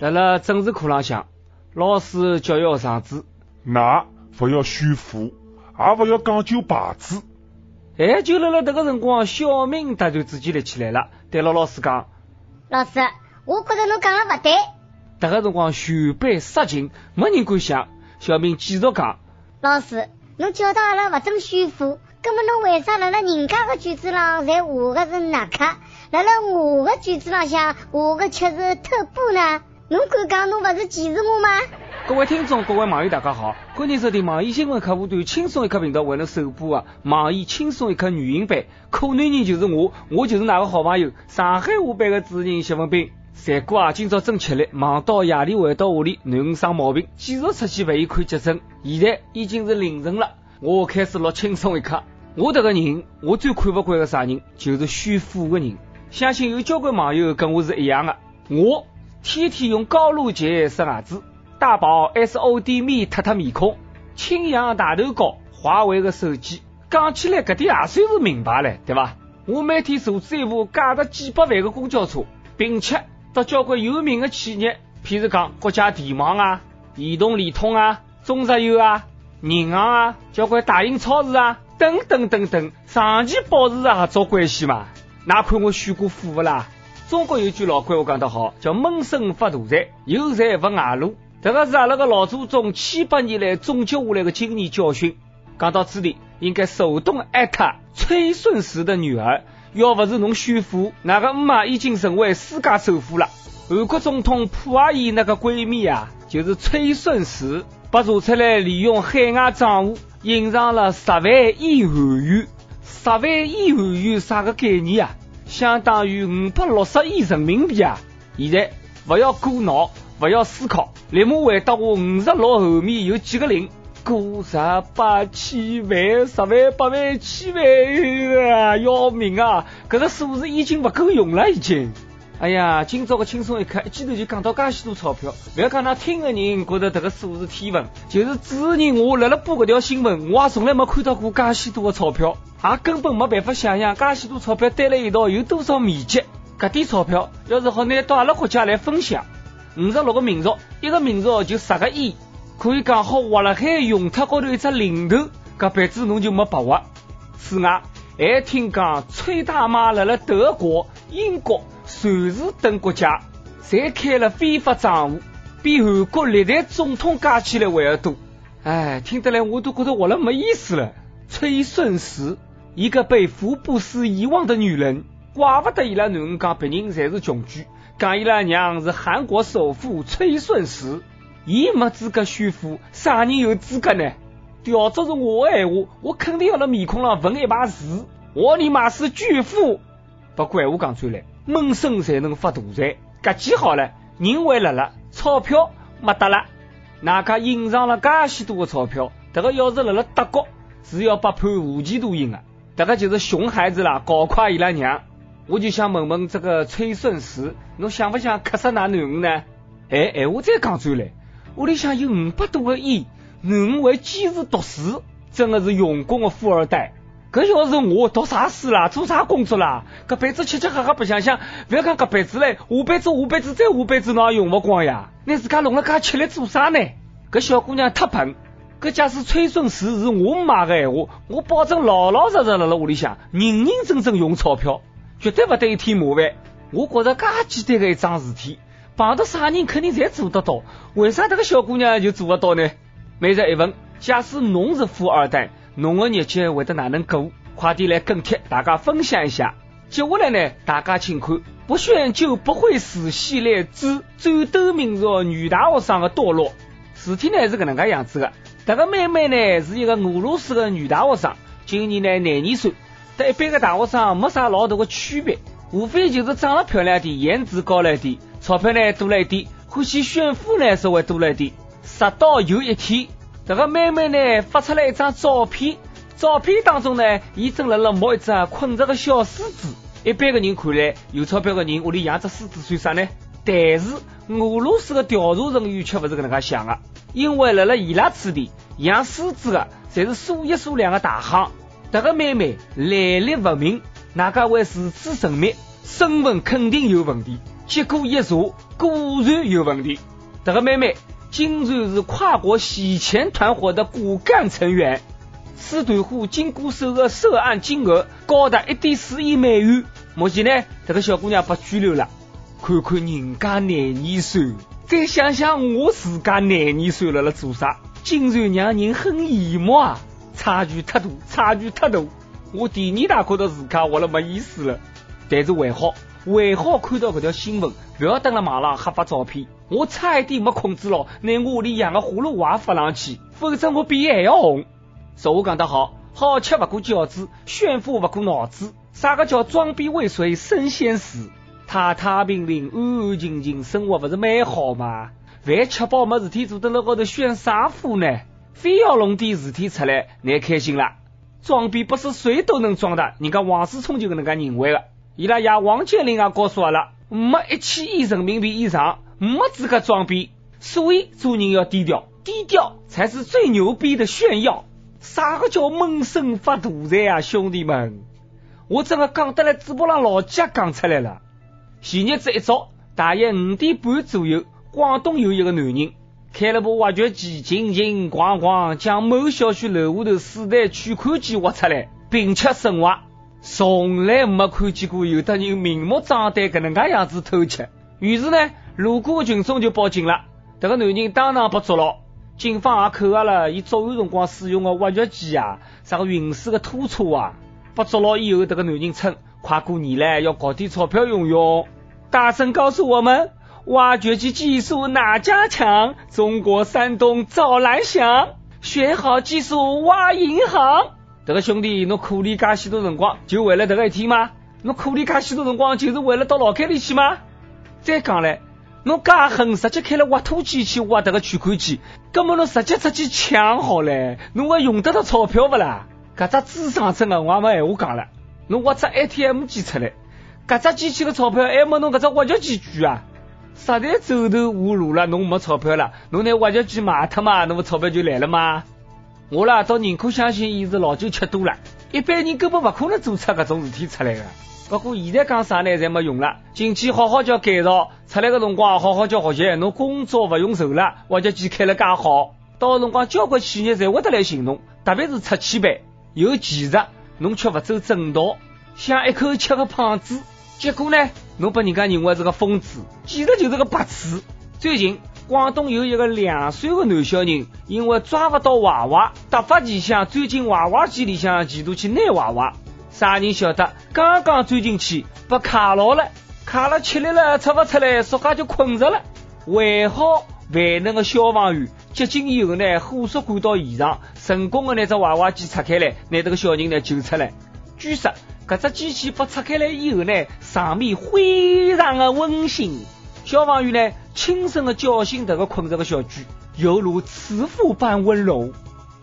辣辣政治课浪向，老师教育学生子，㑚勿要炫富，也勿要讲究牌子。哎，就辣辣迭个辰光，小明突然之间立起来了，对牢老师讲：“老师，我觉着侬讲的勿对。”迭个辰光，全班杀静，没人敢想。小明继续讲：“老师，侬教导阿拉勿准炫富，葛末侬为啥辣辣人家个卷子上侪画个是纳克，辣辣我个卷子浪向画个却是特步呢？侬敢讲侬勿是歧视我吗？”各位听众，各位网友，大家好，欢迎收听网易新闻客户端轻松一刻频道为侬首播的网易轻松一刻语音版。可男人就是我，我就是那个好朋友，上海话版的主持人谢文斌。三哥啊，今朝真吃力，忙到夜里回到屋里，囡恩生毛病，继续出去陪伊看急诊。现在已经是凌晨了，我开始录轻松一刻。我这个人，我最看不惯的啥人，就是炫富的人。相信有交关网友跟我是一样的，我天天用高露洁刷牙子。大宝 S O D 咪脱脱面孔，清扬大头膏，华为的手机，讲起来搿点也算是名牌了，对伐？我每天坐一部价值几百万的公交车，并且到交关有名的企业，譬如讲国家电网啊、移动、联通啊、中石油啊、银行啊、交关大型超市啊，等等等等，长期保持合作关系嘛。哪看我选过富勿啦？中国有句老话讲得好，叫闷声发大财，有财不外露。这个是阿拉个老祖宗千百年来总结下来的经验教训。讲到这里，应该手动艾特崔顺实的女儿。要不是侬炫富，那个姆妈已经成为世界首富了。韩国总统朴阿姨那个闺蜜啊，就是崔顺实，被查出来利用海外账户隐藏了十万亿韩元。十万亿韩元啥个概念啊？相当于五百六十亿人民币啊！现在不要过脑。不要思考，立马回答我五十六后面有几个零？过十八千万、十万、八万、千万啊！要命啊！搿个数字已经不够用了，已经。哎呀，今朝个轻松一刻，一记头就讲到介许多钞票。不要讲那听的人觉得迭个数字天文，就是主持人我辣辣播搿条新闻，我也从来没看到过介许多的钞票，也根本没办法想象介许多钞票堆在一道有多少面积。搿点钞票要是好拿到阿拉国家来分享。五十六个民族，一个民族就十个亿，可以讲好划了海用脱高头一只零头，搿辈子侬就没把握。此外，还听讲崔大妈辣辣德国、英国、瑞士等国家，侪开了非法账户，比韩国历代总统加起来还要多。哎，听得来我都觉得活了没意思了。崔顺实，一个被福布斯遗忘的女人，怪不得伊拉囡恩讲别人侪是穷举。讲伊拉娘是韩国首富崔顺实，伊没资格炫富，啥人有资格呢？调作是我的闲话，我肯定要辣面孔上纹一排字，我尼玛是巨富！不过闲话讲出来，闷声才能发大财，搿记好了，人会辣辣，钞票没得了。哪家隐藏了介许多的钞票？这个要是辣辣德国，是要被判无期徒刑的。这个就是熊孩子啦，搞垮伊拉娘。我就想问问这个崔顺实，侬想不想克死那囡恩呢？哎哎，我再讲出来，屋里向有五百多个亿，囡恩还坚持读书，真的是用功的富二代。搿要是我读啥书啦，做啥工作啦？搿辈子吃吃喝喝不想想，不要讲搿辈子嘞，下辈子下辈子再下辈子侬也用勿光呀。你自家弄了介吃力做啥呢？搿小姑娘太笨。搿假使崔顺实是我妈的闲话，我保证老老实实辣辣屋里向认认真真用钞票。绝对不得一添麻烦。我觉着介简单的一桩事体，碰到啥人肯定侪做得到。为啥这个小姑娘就做不到呢？每日一问：假使侬是富二代，侬的日节会得哪能过？快点来跟帖，大家分享一下。接下来呢，大家请看《不炫就不会死》系列之战斗民族女大学生的堕落。事体呢是搿能介样子的。这个妹妹呢是一个俄罗斯的女大学生，今年呢廿二岁。和一般的大学生没啥老大的区别，无非就是长得漂亮点，颜值高了一点，钞票呢多了一点，欢喜炫富呢稍微多了一点。直到有一天，这个妹妹呢发出来一张照片，照片当中呢，伊正辣辣摸一只困着的小狮子。一般的人看来，有钞票的人屋里养只狮子算啥呢？但是俄罗斯的调查人员却不是搿能介想的，因为辣辣伊拉此地养狮子的，侪是数一数两的大行。这个妹妹来历不明，哪个会如此神秘？身份肯定有问题。结果一查，果然有问题。这个妹妹竟然是跨国洗钱团伙的骨干成员。此团伙经过手的涉案金额高达一点四亿美元。目前呢，这个小姑娘被拘留了。看看人家廿二岁，再想想我自家廿二岁了，了做啥？竟然让人很羡慕啊！差距太大，差距太大。我第二大看到自家活了没意思了。但是还好，还好看到搿条新闻，勿要登了网上瞎发照片。我差一点没控制牢，拿我屋里养的葫芦娃发上去，否则我比伊还要红。俗话讲得好，好吃勿过饺子，炫富勿过脑子。啥个叫装逼未遂身先死？太太平平、安安静静生活不是蛮好吗？饭吃饱没事体做，在那高头炫啥富呢？非要弄点事体出来，难开心了。装逼不是谁都能装的，人家王思聪就搿能介认为的。伊拉爷王健林也告诉阿拉，没一千亿人民币以上，没资格装逼。所以做人要低调，低调才是最牛逼的炫耀。啥个叫闷声发大财啊，兄弟们！我真的讲得来嘴巴上老结讲出来了。前日子一早，大约五点半左右，广东有一个男人开了部挖掘机，进进咣咣将某小区楼下头四台取款机挖出来，并且深挖。从来没看见过有的人明目张胆搿能介样子偷窃。于是呢，路过群众就报警了。这个男人当场被捉牢。警方也扣押了伊作案辰光使用的挖掘机啊，啥个运输的拖车啊。被捉牢以后，这个男人称。快过年了，要搞点钞票用用。大声告诉我们，挖掘机技术哪家强？中国山东找蓝翔，学好技术挖银行。这个兄弟，侬苦练噶许多辰光，就为了这个一天吗？侬苦练噶许多辰光，就是为了到牢监里去吗？再讲嘞，侬介狠，直接开了挖土机去挖这个取款机，根本侬直接出去抢好嘞，侬还用得到钞票不啦？搿只智商真的，我也没闲话讲了。侬挖只 ATM 机出来，搿只机器个钞票还没侬搿只挖掘机贵啊！实在走投无路了，侬没钞票了，侬拿挖掘机卖脱嘛，侬个钞票就来了吗？我啦倒宁可相信伊是老酒吃多了，一般人根本勿可能做出搿种事体出来个。不过现在讲啥呢，侪没用了，进去好好叫改造，出来个辰光好好叫学习，侬工作勿用愁了，挖掘机开了介好，到辰光交关企业侪会得来寻侬，特别是拆迁办，有技术。侬却不走正道，想一口吃个胖子，结果呢，侬被人家认为是个疯子，其实就是个白痴。最近，广东有一个两岁的男小人，因为抓不到娃娃，突发奇想钻进娃娃机里向，企图去拿娃娃。啥人晓得，刚刚钻进去，被卡牢了，卡了吃力了，出不出来，说话就困着了。还好万能的消防员接近以后呢，火速赶到现场。成功的拿只娃娃机拆开来，拿这个小人呢救出来。据说，搿只机器被拆开来以后呢，场面非常的温馨。消防员呢，轻声的叫醒这个困着的小猪，犹如慈父般温柔。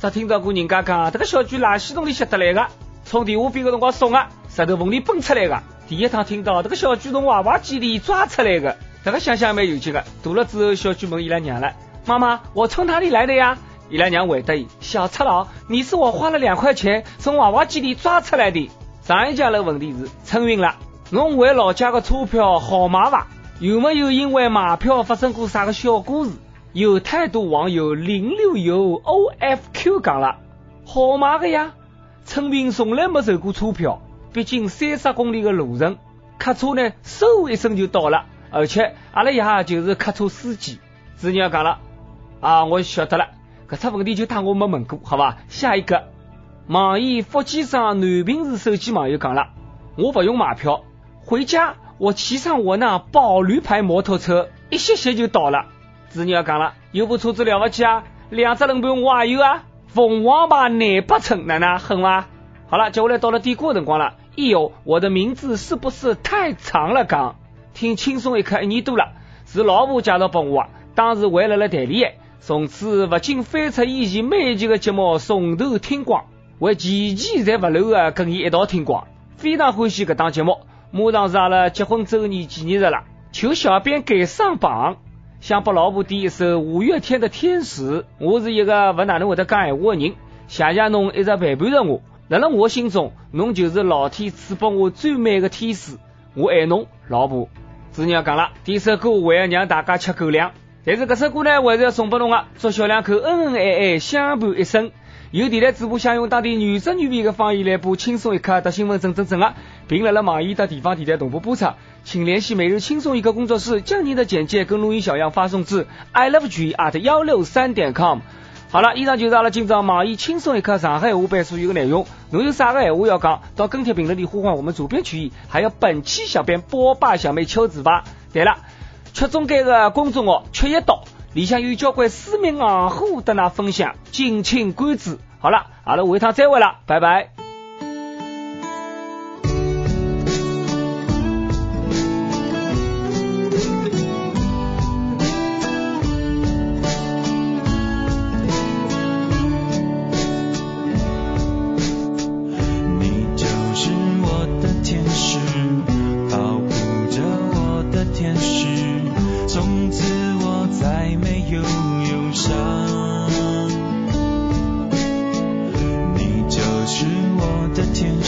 只听到过人家讲，这个小猪垃圾桶里拾得来的，从电话边个辰光送的，石头缝里蹦出来的。第一趟听到这个小猪从娃娃机里抓出来的，这个想想蛮有趣的。大了之后，小猪问伊拉娘了：“妈妈，我从哪里来的呀？”伊拉娘回答伊：“小赤佬，你是我花了两块钱从娃娃机里抓出来的。”上一家的问题是春运了，侬回老家的车票好买伐？有没有因为买票发生过啥个小故事？有太多网友零六有 O F Q 讲了，好买的呀。春运从来没收过车票，毕竟三十公里的路程，客车呢嗖一声就到了，而且阿拉爷就是客车司机。子女讲了啊，我晓得了。搿只问题就当我没问过，好吧？下一个，网易福建省南平市手机网友讲了，我不用买票，回家我骑上我那宝驴牌摩托车，一歇歇就到了。子女要讲了，有部车子了不起啊，两只轮盘我也有啊，凤凰牌廿八寸，哪能狠伐？好了，接下来到了点歌辰光了。哎呦，我的名字是不是太长了？讲听轻松一刻一年多了，是老婆介绍拨我，当时还辣辣谈恋爱。从此不仅翻出以前每一集的节目从头听光，还期期侪不漏的跟伊一道听光，非常欢喜搿档节目。马上是阿拉结婚周年纪念日了，求小编给上榜，想拨老婆点一首五月天的《天使》。我是一个不哪能会得讲闲话的人，谢谢侬一直陪伴着我。辣辣我心中，侬就是老天赐拨我最美的天使。我爱侬，老婆。子女要讲了，点首歌为了让大家吃狗粮，但是这首歌呢还是要送给侬啊，祝小两口恩恩爱爱相伴一生。有电台主播想用当地原汁原味的方言来播《轻松一刻》的新闻整整整啊，并来了网易的地方电台同步播出，请联系每日轻松一刻工作室，将您的简介跟录音小样发送至 i love you at 幺六三点 com。好了，以上就是阿拉今朝网易轻松一刻上海话版所有的内容。侬有啥个闲话要讲，到跟帖评论里呼唤我们主编曲艺，还有本期小编波霸小妹秋子吧。对了，曲中间的公众号曲一刀。里向有交关私密行货的那分享，敬请关注。好了，阿拉下趟再会了，拜拜。的天